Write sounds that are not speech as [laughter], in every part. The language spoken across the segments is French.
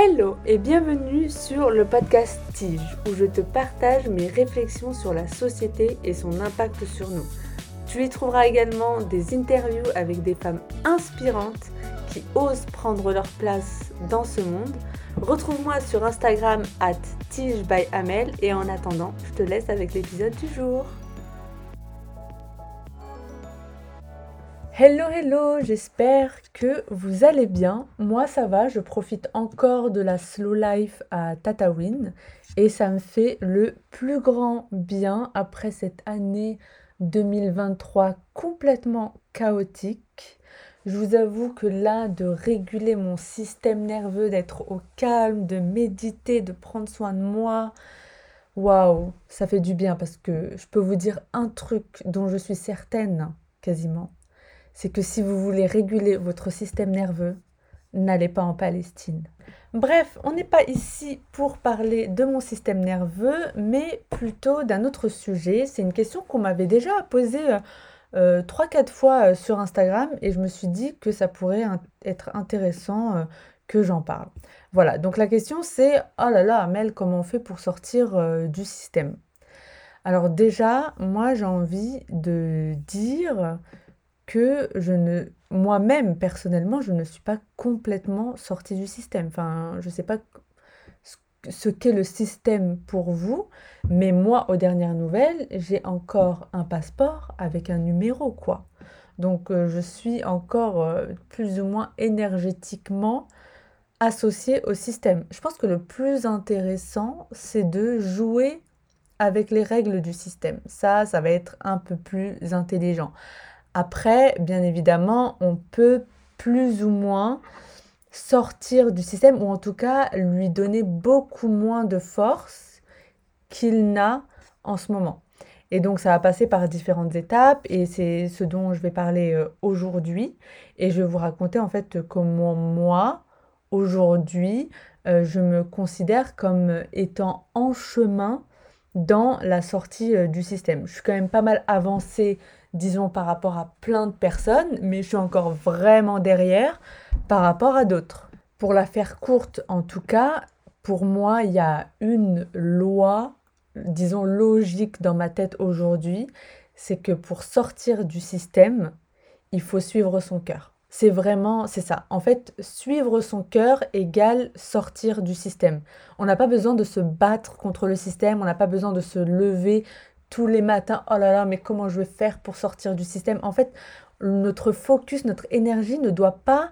Hello et bienvenue sur le podcast Tige où je te partage mes réflexions sur la société et son impact sur nous. Tu y trouveras également des interviews avec des femmes inspirantes qui osent prendre leur place dans ce monde. Retrouve-moi sur Instagram at Tige by Amel et en attendant, je te laisse avec l'épisode du jour. Hello hello, j'espère que vous allez bien. Moi ça va, je profite encore de la slow life à Tatawin et ça me fait le plus grand bien après cette année 2023 complètement chaotique. Je vous avoue que là, de réguler mon système nerveux, d'être au calme, de méditer, de prendre soin de moi, waouh, ça fait du bien parce que je peux vous dire un truc dont je suis certaine quasiment c'est que si vous voulez réguler votre système nerveux, n'allez pas en Palestine. Bref, on n'est pas ici pour parler de mon système nerveux, mais plutôt d'un autre sujet. C'est une question qu'on m'avait déjà posée euh, 3-4 euh, fois euh, sur Instagram et je me suis dit que ça pourrait être intéressant euh, que j'en parle. Voilà, donc la question c'est, oh là là, Amel, comment on fait pour sortir du système? Alors déjà, moi j'ai envie de dire que je ne moi-même personnellement je ne suis pas complètement sortie du système. Enfin je sais pas ce qu'est le système pour vous mais moi aux dernières nouvelles j'ai encore un passeport avec un numéro quoi. Donc euh, je suis encore euh, plus ou moins énergétiquement associée au système. Je pense que le plus intéressant c'est de jouer avec les règles du système. Ça ça va être un peu plus intelligent après, bien évidemment, on peut plus ou moins sortir du système ou en tout cas lui donner beaucoup moins de force qu'il n'a en ce moment. Et donc ça va passer par différentes étapes et c'est ce dont je vais parler euh, aujourd'hui. Et je vais vous raconter en fait comment moi, aujourd'hui, euh, je me considère comme étant en chemin dans la sortie euh, du système. Je suis quand même pas mal avancée disons par rapport à plein de personnes, mais je suis encore vraiment derrière par rapport à d'autres. Pour la faire courte, en tout cas, pour moi, il y a une loi, disons logique dans ma tête aujourd'hui, c'est que pour sortir du système, il faut suivre son cœur. C'est vraiment, c'est ça. En fait, suivre son cœur égale sortir du système. On n'a pas besoin de se battre contre le système, on n'a pas besoin de se lever tous les matins, oh là là, mais comment je vais faire pour sortir du système? En fait, notre focus, notre énergie ne doit pas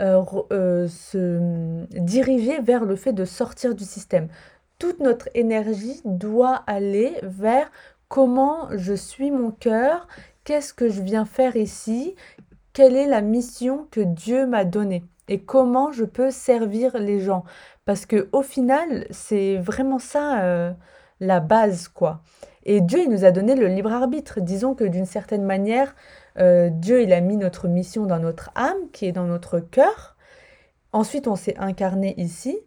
euh, euh, se diriger vers le fait de sortir du système. Toute notre énergie doit aller vers comment je suis mon cœur, qu'est-ce que je viens faire ici, quelle est la mission que Dieu m'a donnée et comment je peux servir les gens. Parce que au final, c'est vraiment ça euh, la base, quoi. Et Dieu, il nous a donné le libre arbitre. Disons que d'une certaine manière, euh, Dieu, il a mis notre mission dans notre âme, qui est dans notre cœur. Ensuite, on s'est incarné ici.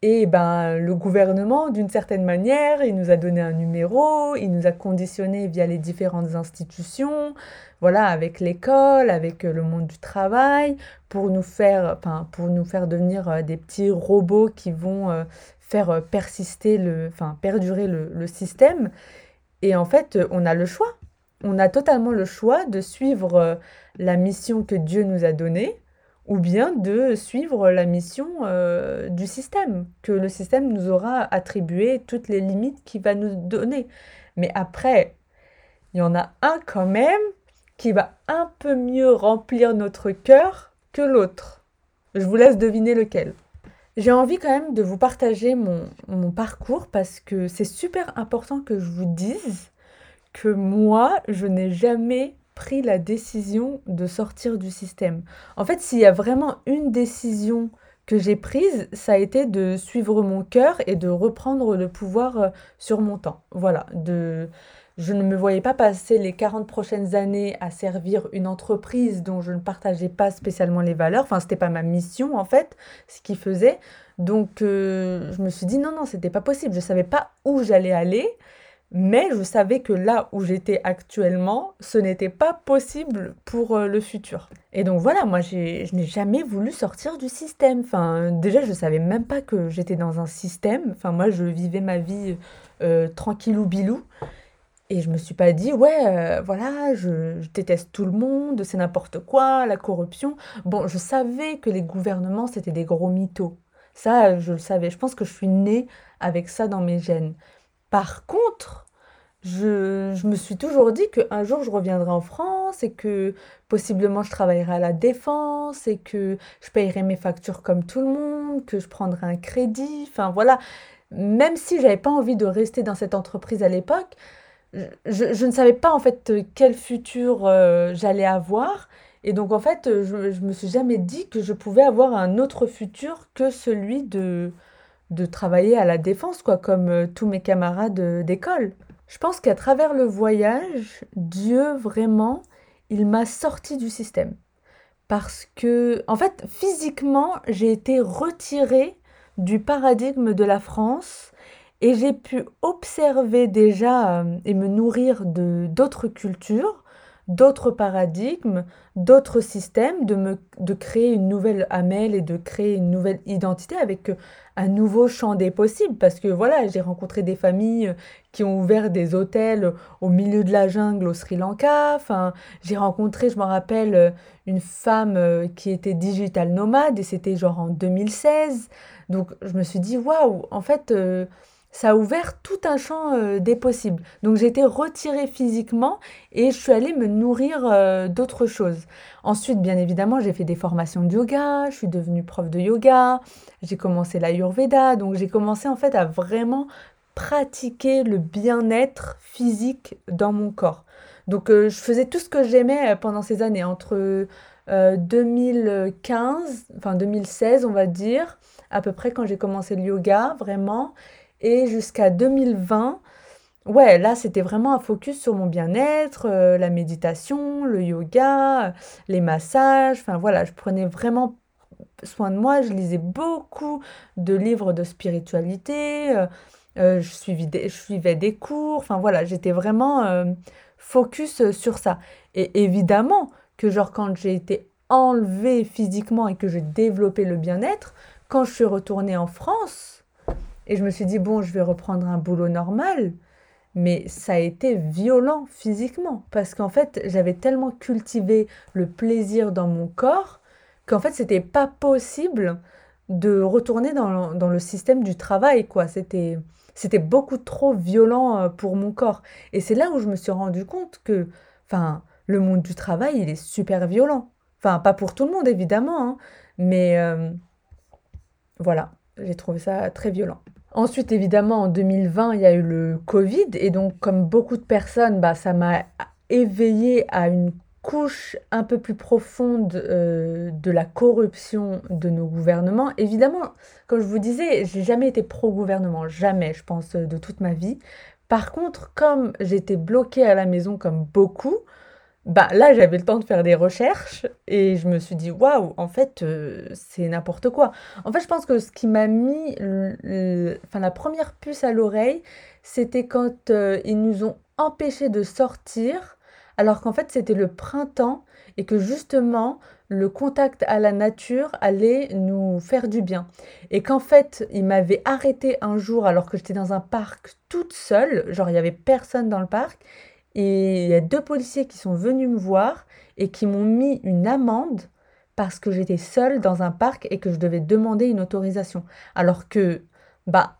Et ben, le gouvernement, d'une certaine manière, il nous a donné un numéro, il nous a conditionné via les différentes institutions, voilà, avec l'école, avec euh, le monde du travail, pour nous faire, enfin, pour nous faire devenir euh, des petits robots qui vont faire persister le, enfin, perdurer le système. Et en fait, on a le choix. On a totalement le choix de suivre euh, la mission que Dieu nous a donnée ou bien de suivre la mission euh, du système, que le système nous aura attribué toutes les limites qu'il va nous donner. Mais après, il y en a un quand même qui va un peu mieux remplir notre cœur que l'autre. Je vous laisse deviner lequel. J'ai envie quand même de vous partager mon, parcours parce que c'est super important que je vous dise que moi, je n'ai jamais pris la décision de sortir du système. En fait, s'il y a vraiment une décision que j'ai prise, ça a été de suivre mon cœur et de reprendre le pouvoir euh, sur mon temps. Voilà, de je ne me voyais pas passer les 40 prochaines années à servir une entreprise dont je ne partageais pas spécialement les valeurs. Enfin, c'était pas ma mission en fait, ce qu'il faisait. Donc, euh, je me suis dit non, non, c'était pas possible. Je savais pas où j'allais aller, Mais je savais que là où j'étais actuellement, ce n'était pas possible pour euh, le futur. Et donc voilà, moi je n'ai jamais voulu sortir du système. Enfin, déjà, je ne savais même pas que j'étais dans un système. Enfin, moi, je vivais ma vie euh, tranquillou bilou. Et je me suis pas dit, ouais, euh, voilà, je, déteste tout le monde, c'est n'importe quoi, la corruption. Bon, je savais que les gouvernements, c'était des gros mythos. Ça, je le savais. Je pense que je suis née avec ça dans mes gènes. Par contre, je, je me suis toujours dit qu'un jour je reviendrai en France et que possiblement je travaillerai à la défense et que je payerai mes factures comme tout le monde, que je prendrai un crédit. Enfin voilà, même si j'avais pas envie de rester dans cette entreprise à l'époque, je, ne savais pas en fait quel futur euh, j'allais avoir. Et donc en fait, je, je me suis jamais dit que je pouvais avoir un autre futur que celui de, de travailler à la défense, quoi, comme euh, tous mes camarades euh, d'école. Je pense qu'à travers le voyage, Dieu vraiment, il m'a sorti du système. Parce que, en fait, physiquement, j'ai été retirée du paradigme de la France et j'ai pu observer déjà euh, et me nourrir de d'autres cultures d'autres paradigmes, d'autres systèmes, de, me, de créer une nouvelle Amel et de créer une nouvelle identité avec euh, un nouveau champ des possibles. Parce que voilà, j'ai rencontré des familles euh, qui ont ouvert des hôtels au milieu de la jungle au Sri Lanka. Enfin, j'ai rencontré, je me rappelle, une femme qui était digital nomade et c'était genre en 2016. Donc je me suis dit, waouh, en fait ça a ouvert tout un champ euh, des possibles. Donc été retirée physiquement et je suis allée me nourrir euh, d'autres choses. Ensuite, bien évidemment, j'ai fait des formations de yoga, je suis devenue prof de yoga, j'ai commencé l'ayurveda, donc j'ai commencé en fait à vraiment pratiquer le bien-être physique dans mon corps. Donc euh, je faisais tout ce que j'aimais pendant ces années, entre 2015, enfin 2016 on va dire, à peu près quand j'ai commencé le yoga, vraiment. Et jusqu'à 2020, ouais, là, c'était vraiment un focus sur mon bien-être, euh, la méditation, le yoga, les massages. Enfin voilà, je prenais vraiment soin de moi. Je lisais beaucoup de livres de spiritualité. Euh, euh, je, suivais des, je suivais des cours. Enfin voilà, j'étais vraiment focus sur ça. Et évidemment que genre quand j'ai été enlevée physiquement et que j'ai développé le bien-être, quand je suis retournée en France, et je me suis dit, bon, je vais reprendre un boulot normal. Mais ça a été violent physiquement. Parce qu'en fait, j'avais tellement cultivé le plaisir dans mon corps qu'en fait, c'était pas possible de retourner dans, dans, le système du travail, quoi. C'était, c'était beaucoup trop violent euh, pour mon corps. Et c'est là où je me suis rendu compte que, enfin, le monde du travail, il est super violent. Enfin, pas pour tout le monde, évidemment, hein, mais euh, voilà, j'ai trouvé ça très violent. Ensuite, évidemment, en 2020, il y a eu le Covid. Et donc, comme beaucoup de personnes, bah, ça m'a éveillé à une couche un peu plus profonde euh, de la corruption de nos gouvernements. Évidemment, comme je vous disais, j'ai jamais été pro-gouvernement, jamais, je pense, de toute ma vie. Par contre, comme j'étais bloquée à la maison comme beaucoup, bah là, j'avais le temps de faire des recherches et je me suis dit, waouh, en fait, euh, c'est n'importe quoi. En fait, je pense que ce qui m'a mis enfin, la première puce à l'oreille, c'était quand euh, ils nous ont empêchés de sortir, alors qu'en fait, c'était le printemps et que justement, le contact à la nature allait nous faire du bien. Et qu'en fait, ils m'avaient arrêté un jour alors que j'étais dans un parc toute seule, genre il y avait personne dans le parc, et il y a deux policiers qui sont venus me voir et qui m'ont mis une amende parce que j'étais seule dans un parc et que je devais demander une autorisation. Alors que bah,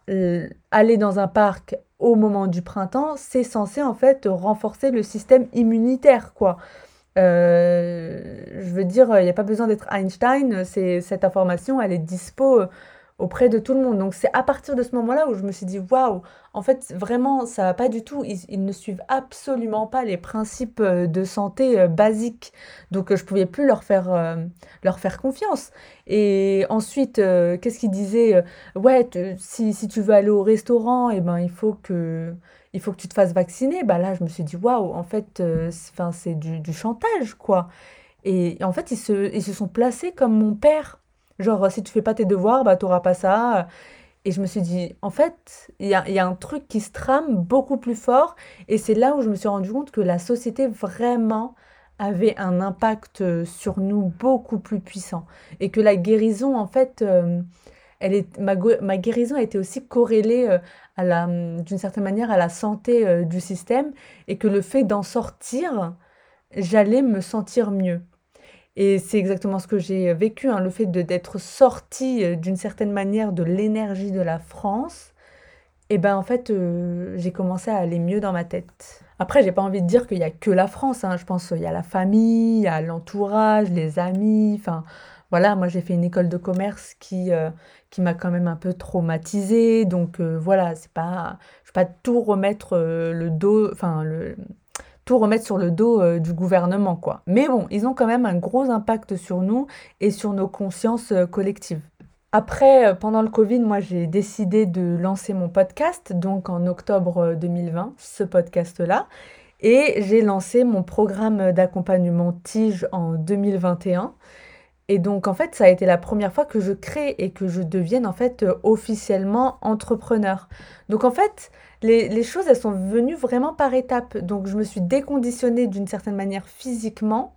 aller dans un parc au moment du printemps, c'est censé en fait renforcer le système immunitaire, quoi. Euh, je veux dire, il n'y a pas besoin d'être Einstein, c'est, cette information, elle est dispo auprès de tout le monde. Donc c'est à partir de ce moment-là où je me suis dit waouh, en fait vraiment ça va pas du tout. Ils, ne suivent absolument pas les principes euh, de santé euh, basiques. Donc euh, je pouvais plus leur faire leur faire confiance. Et ensuite qu'est-ce qu'ils disaient Ouais, si, si, tu veux aller au restaurant, et eh ben il faut que il faut que tu te fasses vacciner. Bah là je me suis dit waouh, en fait enfin c'est du, chantage quoi. Et en fait ils se ils se sont placés comme mon père Genre, si tu fais pas tes devoirs, bah, t'auras pas ça. Et je me suis dit, en fait, il y a, un truc qui se trame beaucoup plus fort. Et c'est là où je me suis rendu compte que la société vraiment avait un impact euh, sur nous beaucoup plus puissant. Et que la guérison, en fait, euh, elle est, ma, ma guérison a été aussi corrélée euh, à la, d'une certaine manière à la santé du système. Et que le fait d'en sortir, j'allais me sentir mieux. Et c'est exactement ce que j'ai vécu, hein, le fait d'être sortie d'une certaine manière de l'énergie de la France. Et ben en fait, j'ai commencé à aller mieux dans ma tête. Après, j'ai pas envie de dire qu'il y a que la France, hein. Je pense qu'il y a la famille, il y a l'entourage, les amis, enfin voilà, moi j'ai fait une école de commerce qui, euh, qui m'a quand même un peu traumatisée. Donc euh, voilà, c'est pas je vais pas tout remettre euh, le dos enfin le remettre sur le dos du gouvernement quoi. Mais bon, ils ont quand même un gros impact sur nous et sur nos consciences collectives. Après, euh, pendant le Covid, moi, j'ai décidé de lancer mon podcast, donc en octobre 2020, euh, ce podcast-là. Et j'ai lancé mon programme d'accompagnement Tige en 2021. Et donc, en fait, ça a été la première fois que je crée et que je devienne, en fait, euh, officiellement entrepreneur. Donc, en fait, les, choses, elles sont venues vraiment par étapes. Donc, je me suis déconditionnée d'une certaine manière physiquement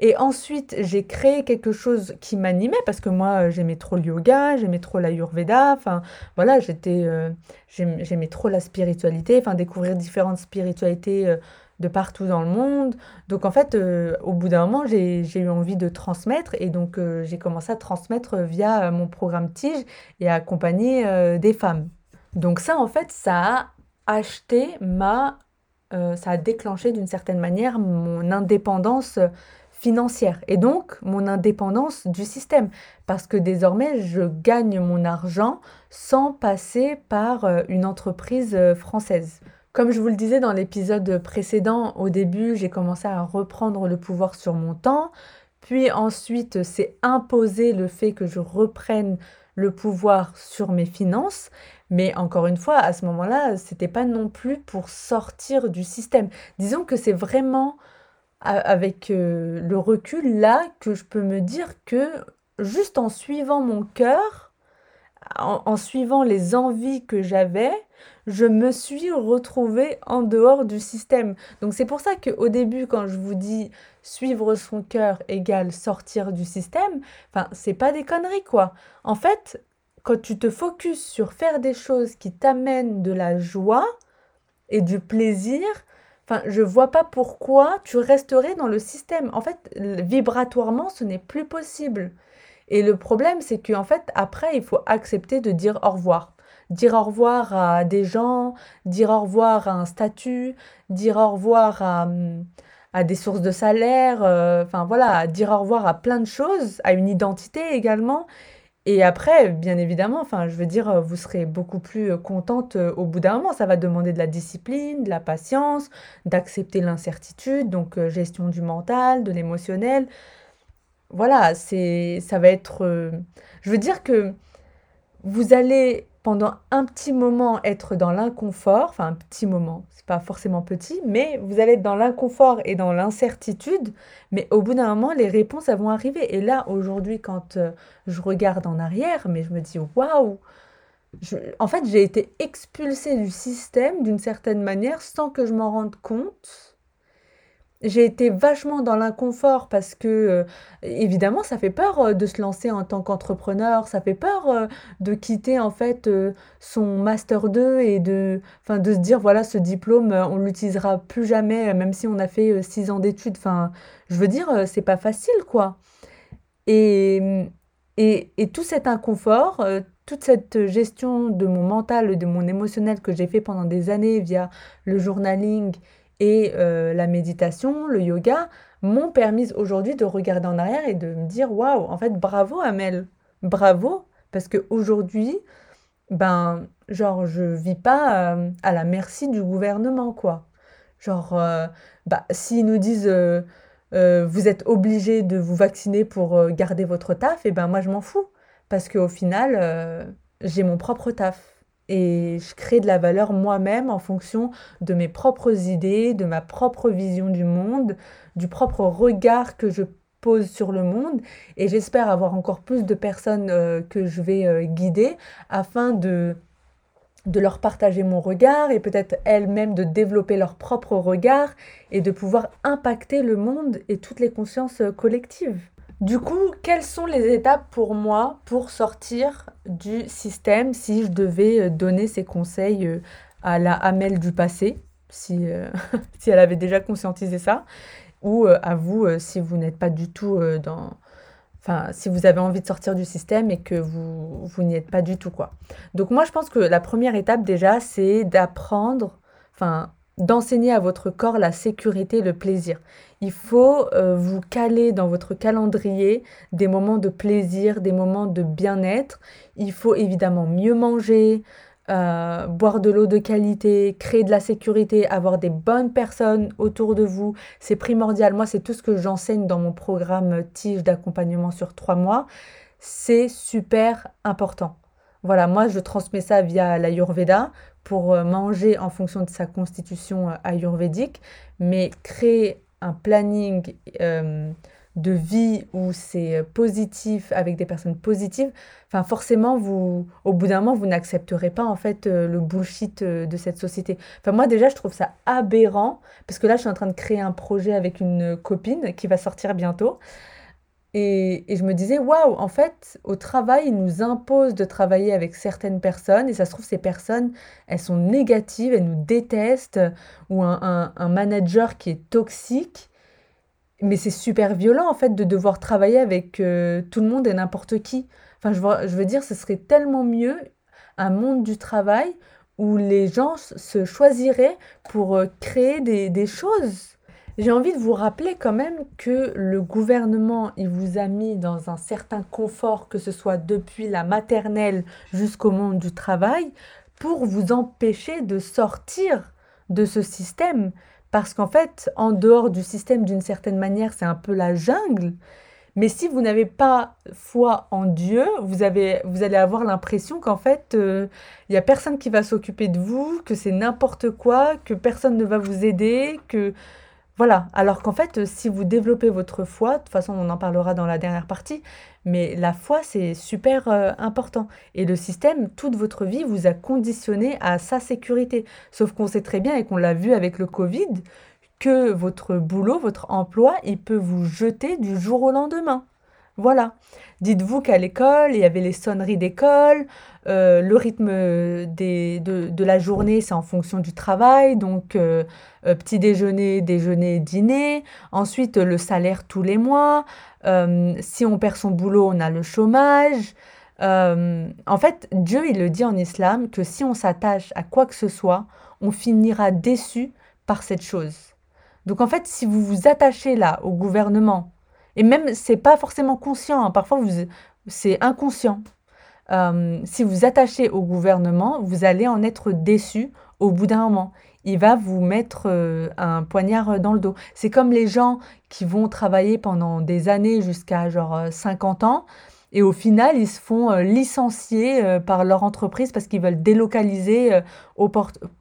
et ensuite, j'ai créé quelque chose qui m'animait parce que moi, j'aimais trop le yoga, j'aimais trop l'ayurveda. Enfin, voilà, j'étais, euh, j'aimais trop la spiritualité, enfin, découvrir différentes spiritualités euh, de partout dans le monde. Donc, en fait, euh, au bout d'un moment, j'ai, eu envie de transmettre et donc j'ai commencé à transmettre via mon programme Tige et à accompagner des femmes. Donc, ça, en fait, ça a acheté ma. ça a déclenché d'une certaine manière mon indépendance financière et donc mon indépendance du système parce que désormais je gagne mon argent sans passer par euh, une entreprise euh, française. Comme je vous le disais dans l'épisode précédent, au début j'ai commencé à reprendre le pouvoir sur mon temps, puis ensuite c'est imposer le fait que je reprenne le pouvoir sur mes finances. Mais encore une fois, à ce moment-là, c'était pas non plus pour sortir du système. Disons que c'est vraiment avec euh, le recul là que je peux me dire que juste en suivant mon cœur, en, suivant les envies que j'avais, je me suis retrouvée en dehors du système. Donc c'est pour ça qu'au début, quand je vous dis suivre son cœur égale sortir du système, enfin c'est pas des conneries quoi. En fait, quand tu te focuses sur faire des choses qui t'amènent de la joie et du plaisir, Enfin, je vois pas pourquoi tu resterais dans le système. En fait, vibratoirement, ce n'est plus possible. Et le problème, c'est qu'en fait, après, il faut accepter de dire au revoir. Dire au revoir à des gens, dire au revoir à un statut, dire au revoir à, des sources de salaire, euh, enfin voilà, dire au revoir à plein de choses, à une identité également. Et après, bien évidemment, enfin, je veux dire, vous serez beaucoup plus euh, contente euh, au bout d'un moment. Ça va demander de la discipline, de la patience, d'accepter l'incertitude, donc gestion du mental, de l'émotionnel. Voilà, c'est, ça va être. je veux dire que vous allez pendant un petit moment être dans l'inconfort, enfin un petit moment, c'est pas forcément petit, mais vous allez être dans l'inconfort et dans l'incertitude, mais au bout d'un moment, les réponses elles vont arriver. Et là, aujourd'hui, quand euh, je regarde en arrière, mais je me dis waouh, en fait, j'ai été expulsée du système d'une certaine manière sans que je m'en rende compte j'ai été vachement dans l'inconfort parce que, euh, évidemment, ça fait peur euh, de se lancer en tant qu'entrepreneur, ça fait peur euh, de quitter en fait son master 2 et de, enfin, de se dire voilà, ce diplôme, on l'utilisera plus jamais, même si on a fait 6 ans d'études. Enfin, je veux dire, c'est pas facile quoi. Et, et, et tout cet inconfort, toute cette gestion de mon mental, de mon émotionnel que j'ai fait pendant des années via le journaling et euh, la méditation, le yoga m'ont permis aujourd'hui de regarder en arrière et de me dire waouh, en fait, bravo Amel, bravo, parce qu'aujourd'hui, ben, genre, je vis pas euh, à la merci du gouvernement, quoi. Genre, euh, bah, s'ils nous disent vous êtes obligé de vous vacciner pour garder votre taf, et ben moi je m'en fous, parce qu'au final, j'ai mon propre taf et je crée de la valeur moi-même en fonction de mes propres idées, de ma propre vision du monde, du propre regard que je pose sur le monde et j'espère avoir encore plus de personnes euh, que je vais euh, guider afin de de leur partager mon regard et peut-être elles-mêmes de développer leur propre regard et de pouvoir impacter le monde et toutes les consciences euh, collectives. Du coup, quelles sont les étapes pour moi pour sortir du système si je devais donner ces conseils à la Amel du passé, si, [laughs] si elle avait déjà conscientisé ça? Ou euh, à vous euh, si vous n'êtes pas du tout euh, dans... Enfin, si vous avez envie de sortir du système et que vous, vous n'y êtes pas du tout, quoi. Donc moi, je pense que la première étape déjà, c'est d'apprendre, enfin, d'enseigner à votre corps la sécurité le plaisir. Il faut vous caler dans votre calendrier des moments de plaisir, des moments de bien-être. Il faut évidemment mieux manger, euh, boire de l'eau de qualité, créer de la sécurité, avoir des bonnes personnes autour de vous, c'est primordial. Moi, c'est tout ce que j'enseigne dans mon programme Tige d'accompagnement sur trois mois. C'est super important. Voilà, moi, je transmets ça via l'Ayurveda pour euh, manger en fonction de sa constitution euh, ayurvédique, mais créer un planning de vie où c'est euh, positif avec des personnes positives, enfin forcément vous au bout d'un moment vous n'accepterez pas en fait euh, le bullshit euh, de cette société. Enfin moi déjà je trouve ça aberrant parce que là je suis en train de créer un projet avec une copine qui va sortir bientôt. Et, je me disais, waouh, en fait, au travail, ils nous imposent de travailler avec certaines personnes, et ça se trouve, ces personnes, elles sont négatives, elles nous détestent, ou un, manager qui est toxique, mais c'est super violent en fait de devoir travailler avec euh, tout le monde et n'importe qui. Enfin, je veux, dire, ce serait tellement mieux un monde du travail où les gens se choisiraient pour euh, créer des choses. J'ai envie de vous rappeler quand même que le gouvernement, il vous a mis dans un certain confort, que ce soit depuis la maternelle jusqu'au monde du travail, pour vous empêcher de sortir de ce système. Parce qu'en fait, en dehors du système, d'une certaine manière, c'est un peu la jungle. Mais si vous n'avez pas foi en Dieu, vous, avez, vous allez avoir l'impression qu'en fait, il euh, n'y a personne qui va s'occuper de vous, que c'est n'importe quoi, que personne ne va vous aider, que voilà, alors qu'en fait, si vous développez votre foi, de toute façon, on en parlera dans la dernière partie, mais la foi, c'est super euh, important. Et le système, toute votre vie, vous a conditionné à sa sécurité. Sauf qu'on sait très bien, et qu'on l'a vu avec le Covid, que votre boulot, votre emploi, il peut vous jeter du jour au lendemain. Voilà. Dites-vous qu'à l'école, il y avait les sonneries d'école, euh, le rythme des, de, de, la journée, c'est en fonction du travail, donc euh, euh, petit déjeuner, déjeuner, dîner. Ensuite, le salaire tous les mois. si on perd son boulot, on a le chômage. en fait, Dieu, il le dit en islam, que si on s'attache à quoi que ce soit, on finira déçu par cette chose. Donc en fait, si vous vous attachez là au gouvernement, et même, c'est pas forcément conscient. Hein. Parfois, c'est inconscient. Euh, si vous attachez au gouvernement, vous allez en être déçu au bout d'un moment. Il va vous mettre euh, un poignard dans le dos. C'est comme les gens qui vont travailler pendant des années jusqu'à genre 50 ans et au final, ils se font euh, licencier par leur entreprise parce qu'ils veulent délocaliser au,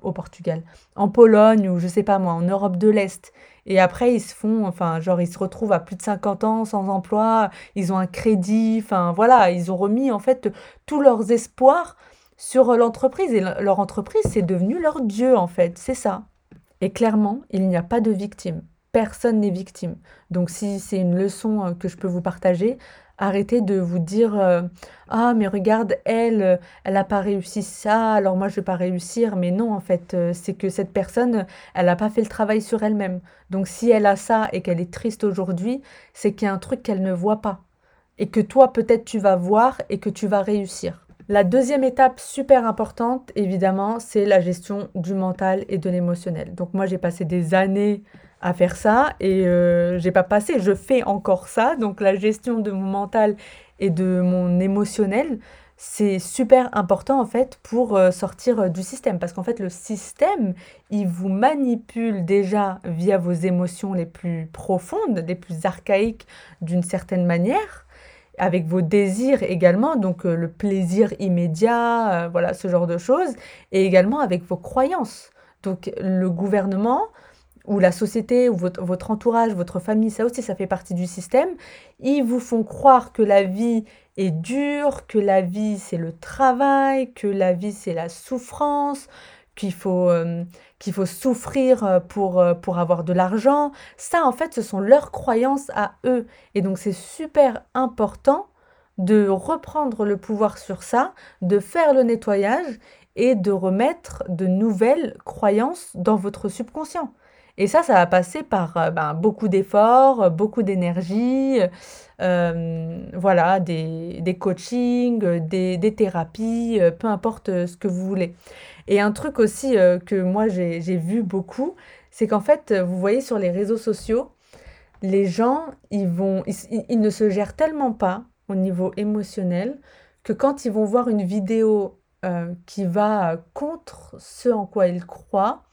au Portugal, en Pologne ou je sais pas moi, en Europe de l'Est. Et après, ils se font, enfin, genre, ils se retrouvent à plus de 50 ans sans emploi, ils ont un crédit, enfin, voilà, ils ont remis, en fait, tous leurs espoirs sur l'entreprise. Et leur entreprise, c'est devenu leur Dieu, en fait, c'est ça. Et clairement, il n'y a pas de victime. Personne n'est victime. Donc, si c'est une leçon euh, que je peux vous partager, Arrêtez de vous dire euh, Ah, mais regarde, elle, euh, elle n'a pas réussi ça, alors moi je vais pas réussir. Mais non, en fait, euh, c'est que cette personne, elle n'a pas fait le travail sur elle-même. Donc si elle a ça et qu'elle est triste aujourd'hui, c'est qu'il y a un truc qu'elle ne voit pas. Et que toi, peut-être, tu vas voir et que tu vas réussir. La deuxième étape super importante, évidemment, c'est la gestion du mental et de l'émotionnel. Donc moi, j'ai passé des années à faire ça et euh, j'ai pas passé, je fais encore ça. Donc la gestion de mon mental et de mon émotionnel, c'est super important en fait pour euh, sortir euh, du système parce qu'en fait le système, il vous manipule déjà via vos émotions les plus profondes, les plus archaïques d'une certaine manière avec vos désirs également, donc le plaisir immédiat, voilà, ce genre de choses, et également avec vos croyances. Donc le gouvernement, ou la société, ou votre, votre, entourage, votre famille, ça aussi, ça fait partie du système. Ils vous font croire que la vie est dure, que la vie, c'est le travail, que la vie, c'est la souffrance, qu'il faut, euh, faut souffrir euh, pour, euh, pour avoir de l'argent. Ça, en fait, ce sont leurs croyances à eux. Et donc, c'est super important de reprendre le pouvoir sur ça, de faire le nettoyage et de remettre de nouvelles croyances dans votre subconscient. Et ça, ça va passer par ben, beaucoup d'efforts, beaucoup d'énergie, voilà, des, des coachings, des, des thérapies, peu importe ce que vous voulez. Et un truc aussi euh, que moi j'ai vu beaucoup, c'est qu'en fait, vous voyez sur les réseaux sociaux, les gens, ils, ne se gèrent tellement pas au niveau émotionnel que quand ils vont voir une vidéo euh, qui va contre ce en quoi ils croient,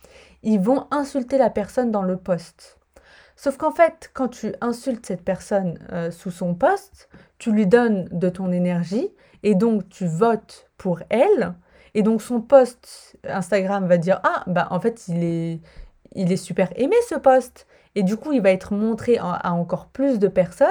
ils vont insulter la personne dans le post. Sauf qu'en fait, quand tu insultes cette personne euh, sous son post, tu lui donnes de ton énergie et donc tu votes pour elle et donc son post Instagram va dire ah bah en fait il est il est super aimé ce post et du coup il va être montré à encore plus de personnes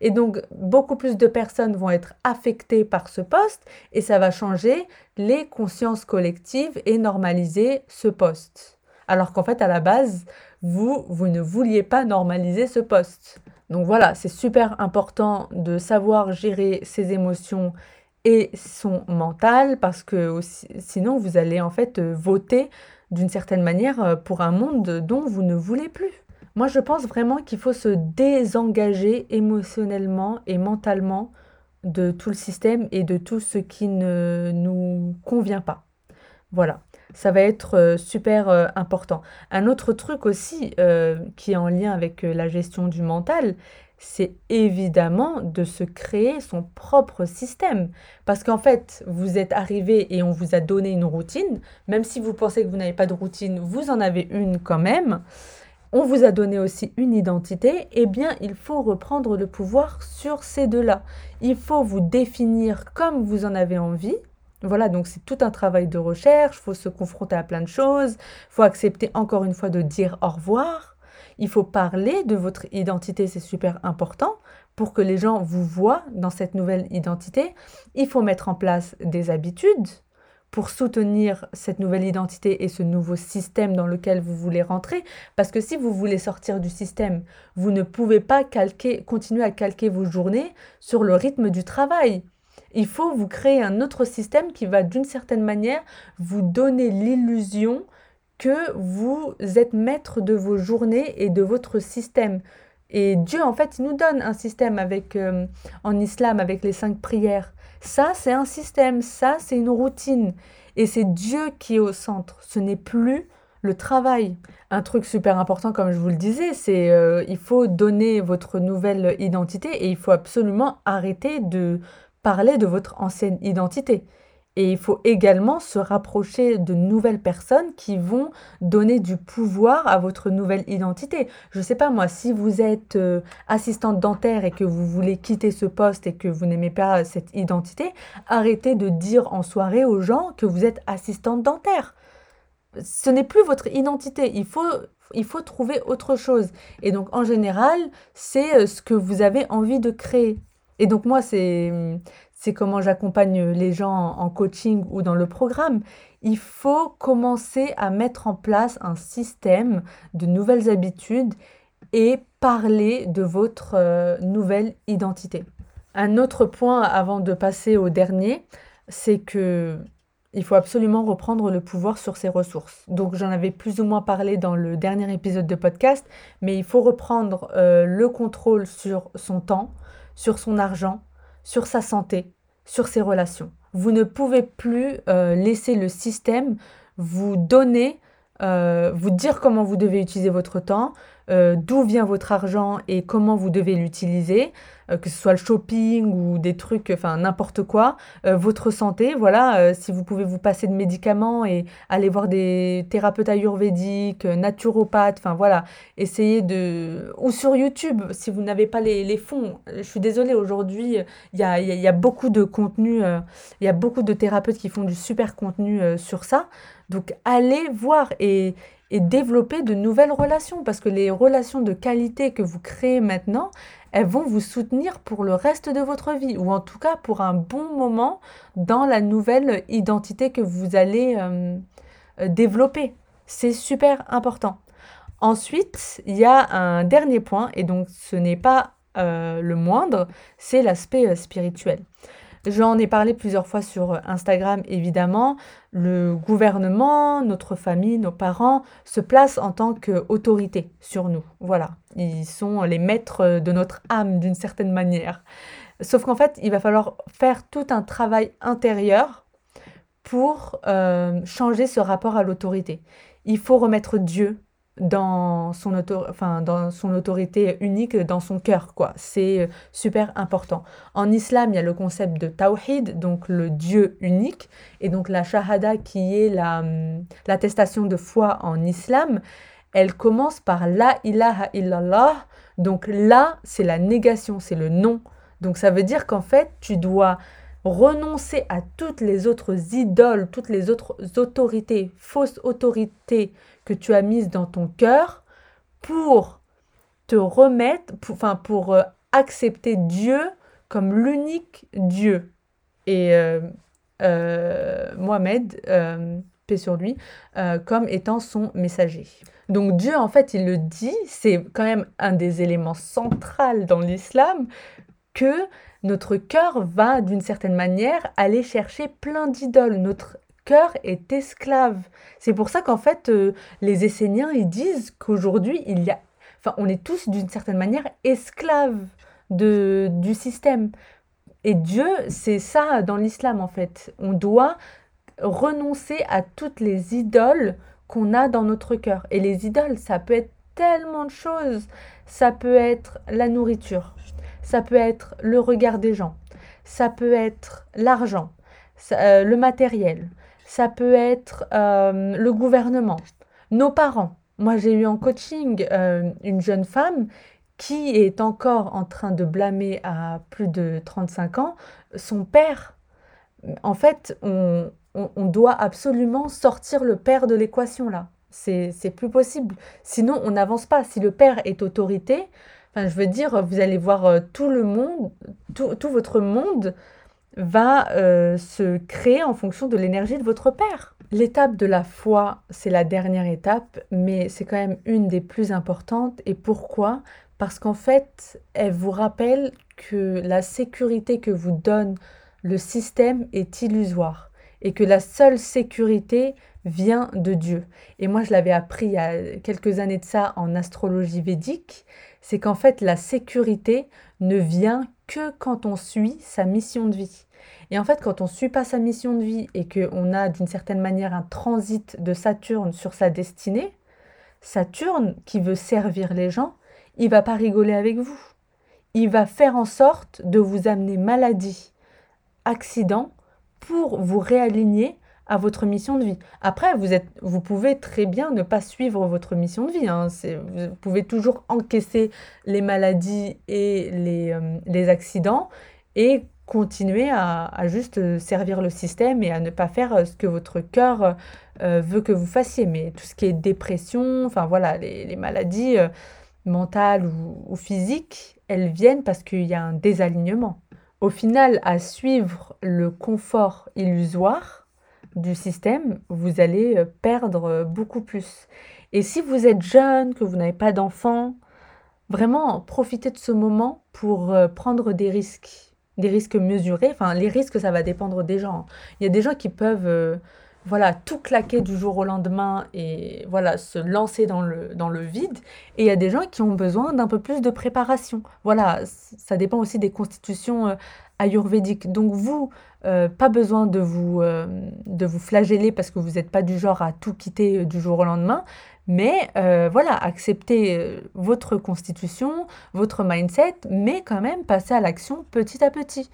et donc beaucoup plus de personnes vont être affectées par ce post et ça va changer les consciences collectives et normaliser ce post. Alors qu'en fait à la base vous vous ne vouliez pas normaliser ce post. Donc voilà, c'est super important de savoir gérer ses émotions et son mental parce que sinon vous allez en fait euh, voter d'une certaine manière euh, pour un monde dont vous ne voulez plus. Moi je pense vraiment qu'il faut se désengager émotionnellement et mentalement de tout le système et de tout ce qui ne nous convient pas. Voilà, ça va être euh, super important. Un autre truc aussi qui est en lien avec la gestion du mental, c'est évidemment de se créer son propre système. Parce qu'en fait, vous êtes arrivé et on vous a donné une routine. Même si vous pensez que vous n'avez pas de routine, vous en avez une quand même. On vous a donné aussi une identité. Eh bien, il faut reprendre le pouvoir sur ces deux-là. Il faut vous définir comme vous en avez envie. Voilà, donc c'est tout un travail de recherche, il faut se confronter à plein de choses, il faut accepter encore une fois de dire au revoir, il faut parler de votre identité, c'est super important pour que les gens vous voient dans cette nouvelle identité. Il faut mettre en place des habitudes pour soutenir cette nouvelle identité et ce nouveau système dans lequel vous voulez rentrer. Parce que si vous voulez sortir du système, vous ne pouvez pas continuer à calquer vos journées sur le rythme du travail. Il faut vous créer un autre système qui va d'une certaine manière vous donner l'illusion que vous êtes maître de vos journées et de votre système. Et Dieu, en fait, il nous donne un système avec, euh, en islam avec les cinq prières. Ça, c'est un système, ça, c'est une routine. Et c'est Dieu qui est au centre. Ce n'est plus le travail. Un truc super important, comme je vous le disais, c'est euh, il faut donner votre nouvelle identité et il faut absolument arrêter de parler de votre ancienne identité. Et il faut également se rapprocher de nouvelles personnes qui vont donner du pouvoir à votre nouvelle identité. Je ne sais pas moi, si vous êtes euh, assistante dentaire et que vous voulez quitter ce poste et que vous n'aimez pas cette identité, arrêtez de dire en soirée aux gens que vous êtes assistante dentaire. Ce n'est plus votre identité. Il faut il faut trouver autre chose. Et donc, en général, c'est euh, ce que vous avez envie de créer. Et donc, moi, c'est comment j'accompagne les gens en coaching ou dans le programme. Il faut commencer à mettre en place un système de nouvelles habitudes et parler de votre euh, nouvelle identité. Un autre point avant de passer au dernier, c'est que il faut absolument reprendre le pouvoir sur ses ressources. Donc j'en avais plus ou moins parlé dans le dernier épisode de podcast, mais il faut reprendre euh, le contrôle sur son temps, sur son argent, sur sa santé, sur ses relations. Vous ne pouvez plus euh, laisser le système vous donner, euh, vous dire comment vous devez utiliser votre temps, euh, d'où vient votre argent et comment vous devez l'utiliser, euh, que ce soit le shopping ou des trucs, enfin n'importe quoi, euh, votre santé, voilà, si vous pouvez vous passer de médicaments et aller voir des thérapeutes ayurvédiques, naturopathes, enfin voilà, essayez de... Ou sur YouTube, si vous n'avez pas les, les, fonds. Je suis désolée, aujourd'hui, il y a, y a, beaucoup de contenu, il y a beaucoup de thérapeutes qui font du super contenu sur ça. Donc allez voir et et développer de nouvelles relations parce que les relations de qualité que vous créez maintenant, elles vont vous soutenir pour le reste de votre vie ou en tout cas pour un bon moment dans la nouvelle identité que vous allez euh, euh, développer. C'est super important. Ensuite, il y a un dernier point et donc ce n'est pas euh, le moindre, c'est l'aspect spirituel. J'en ai parlé plusieurs fois sur Instagram, évidemment. Le gouvernement, notre famille, nos parents se placent en tant qu'autorité sur nous. Voilà, ils sont les maîtres de notre âme d'une certaine manière. Sauf qu'en fait, il va falloir faire tout un travail intérieur pour euh, changer ce rapport à l'autorité. Il faut remettre Dieu dans son, enfin, dans son autorité unique, dans son cœur. quoi. C'est euh, super important. En islam, il y a le concept de tawhid, donc le Dieu unique, et donc la shahada qui est hum, l'attestation de foi en islam, elle commence par la ilaha illallah. Donc là, c'est la négation, c'est le non. Donc ça veut dire qu'en fait, tu dois renoncer à toutes les autres idoles, toutes les autres autorités, fausses autorités tu as mises dans ton cœur pour te remettre, pour, enfin pour euh, accepter Dieu comme l'unique Dieu. Et euh, euh, Mohamed, paix sur lui, comme étant son messager. Donc Dieu, en fait, il le dit, c'est quand même un des éléments centraux dans l'islam, que notre cœur va d'une certaine manière aller chercher plein d'idoles. Notre cœur est esclave. C'est pour ça qu'en fait, euh, les Esséniens, ils disent qu'aujourd'hui, il y a... Enfin, on est tous d'une certaine manière esclaves de, du système. Et Dieu, c'est ça dans l'islam en fait. On doit renoncer à toutes les idoles qu'on a dans notre cœur. Et les idoles, ça peut être tellement de choses. Ça peut être la nourriture, ça peut être le regard des gens, ça peut être l'argent, euh, le matériel, ça peut être euh, le gouvernement, nos parents. Moi, j'ai eu en coaching euh, une jeune femme qui est encore en train de blâmer à plus de 35 ans son père. En fait, on, doit absolument sortir le père de l'équation là. C'est plus possible. Sinon, on n'avance pas. Si le père est autorité, je veux dire, vous allez voir euh, tout le monde, tout, votre monde va euh, se créer en fonction de l'énergie de votre père. L'étape de la foi, c'est la dernière étape, mais c'est quand même une des plus importantes. Et pourquoi? Parce qu'en fait, elle vous rappelle que la sécurité que vous donne le système est illusoire et que la seule sécurité vient de Dieu. Et moi, je l'avais appris il y a quelques années de ça en astrologie védique c'est qu'en fait la sécurité ne vient que quand on suit sa mission de vie. Et en fait, quand on ne suit pas sa mission de vie et qu'on a d'une certaine manière un transit de Saturne sur sa destinée, Saturne, qui veut servir les gens, il va pas rigoler avec vous. Il va faire en sorte de vous amener maladie, accident, pour vous réaligner à votre mission de vie. Après, vous, êtes, vous pouvez très bien ne pas suivre votre mission de vie. Hein. Vous pouvez toujours encaisser les maladies et les, euh, les accidents et continuer à, juste servir le système et à ne pas faire ce que votre cœur euh, veut que vous fassiez. Mais tout ce qui est dépression, enfin voilà, les, maladies euh, mentales ou, physiques, elles viennent parce qu'il y a un désalignement. Au final, à suivre le confort illusoire, du système, vous allez euh, perdre euh, beaucoup plus. Et si vous êtes jeune, que vous n'avez pas d'enfant, vraiment profitez de ce moment pour euh, prendre des risques, des risques mesurés. Enfin, les risques, ça va dépendre des gens. Il y a des gens qui peuvent voilà, tout claquer du jour au lendemain et voilà, se lancer dans le, dans le vide. Et il y a des gens qui ont besoin d'un peu plus de préparation. Voilà, ça dépend aussi des constitutions ayurvédiques. Donc vous, euh, pas besoin de vous, euh, de vous flageller parce que vous n'êtes pas du genre à tout quitter euh, du jour au lendemain. Mais voilà, acceptez votre constitution, votre mindset, mais quand même passer à l'action petit à petit.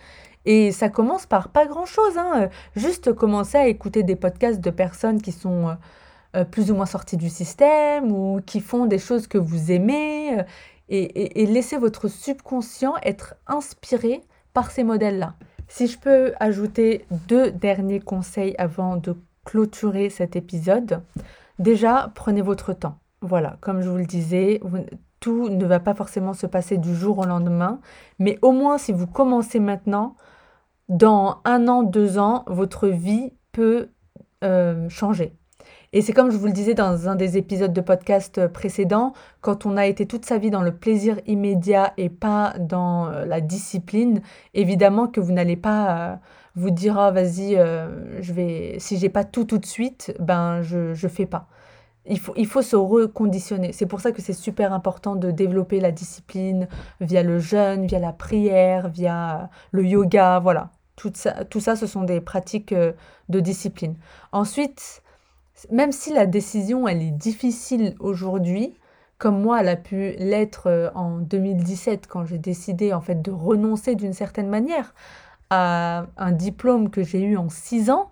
Et ça commence par pas grand-chose, hein. juste commencer à écouter des podcasts de personnes qui sont plus ou moins sorties du système ou qui font des choses que vous aimez et, et laisser votre subconscient être inspiré par ces modèles-là. Si je peux ajouter deux derniers conseils avant de clôturer cet épisode. Déjà, prenez votre temps. Voilà, comme je vous le disais, tout ne va pas forcément se passer du jour au lendemain, mais au moins si vous commencez maintenant, dans un an, deux ans, votre vie peut euh, changer. Et c'est comme je vous le disais dans un des épisodes de podcast précédents, quand on a été toute sa vie dans le plaisir immédiat et pas dans euh, la discipline, évidemment que vous n'allez pas euh, vous dire ah vas-y, je vais si j'ai pas tout tout de suite, ben je je fais pas. Il faut, il faut se reconditionner. C'est pour ça que c'est super important de développer la discipline via le jeûne, via la prière, via le yoga, voilà. Tout ça, tout ça ce sont des pratiques euh, de discipline. Ensuite, même si la décision, elle est difficile aujourd'hui, comme moi, elle a pu l'être euh, en 2017 quand j'ai décidé en fait de renoncer d'une certaine manière à un diplôme que j'ai eu en six ans,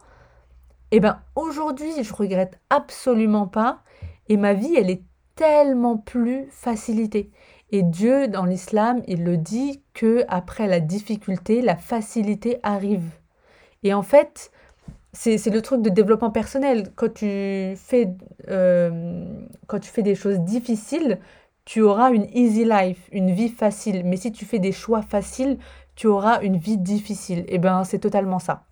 eh ben aujourd'hui, je regrette absolument pas et ma vie, elle est tellement plus facilitée. Et Dieu, dans l'islam, il le dit que après la difficulté, la facilité arrive. Et en fait, c'est le truc de développement personnel. Quand tu, fais, euh, quand tu fais des choses difficiles, tu auras une easy life, une vie facile. Mais si tu fais des choix faciles, tu auras une vie difficile. Et eh bien, c'est totalement ça.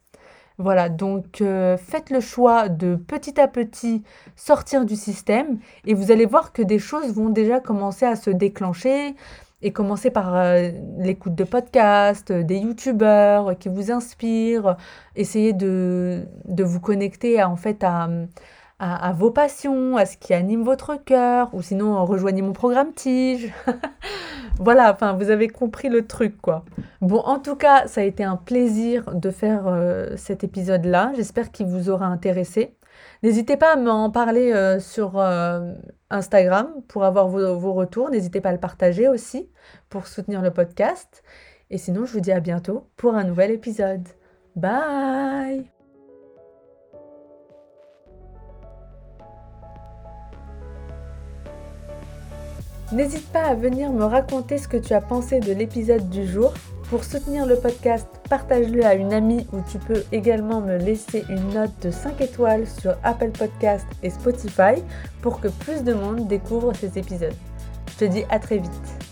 Voilà, donc euh, faites le choix de petit à petit sortir du système et vous allez voir que des choses vont déjà commencer à se déclencher et commencer par euh, l'écoute de podcasts, des youtubeurs qui vous inspirent, essayez de, de vous connecter en fait à, à, vos passions, à ce qui anime votre cœur, ou sinon rejoignez mon programme Tige. [laughs] voilà, enfin vous avez compris le truc quoi. Bon, en tout cas, ça a été un plaisir de faire euh, cet épisode-là. J'espère qu'il vous aura intéressé. N'hésitez pas à m'en parler euh, sur euh, Instagram pour avoir vos, vos retours. N'hésitez pas à le partager aussi pour soutenir le podcast. Et sinon, je vous dis à bientôt pour un nouvel épisode. Bye N'hésite pas à venir me raconter ce que tu as pensé de l'épisode du jour. Pour soutenir le podcast, partage-le à une amie ou tu peux également me laisser une note de 5 étoiles sur Apple Podcast et Spotify pour que plus de monde découvre ces épisodes. Je te dis à très vite.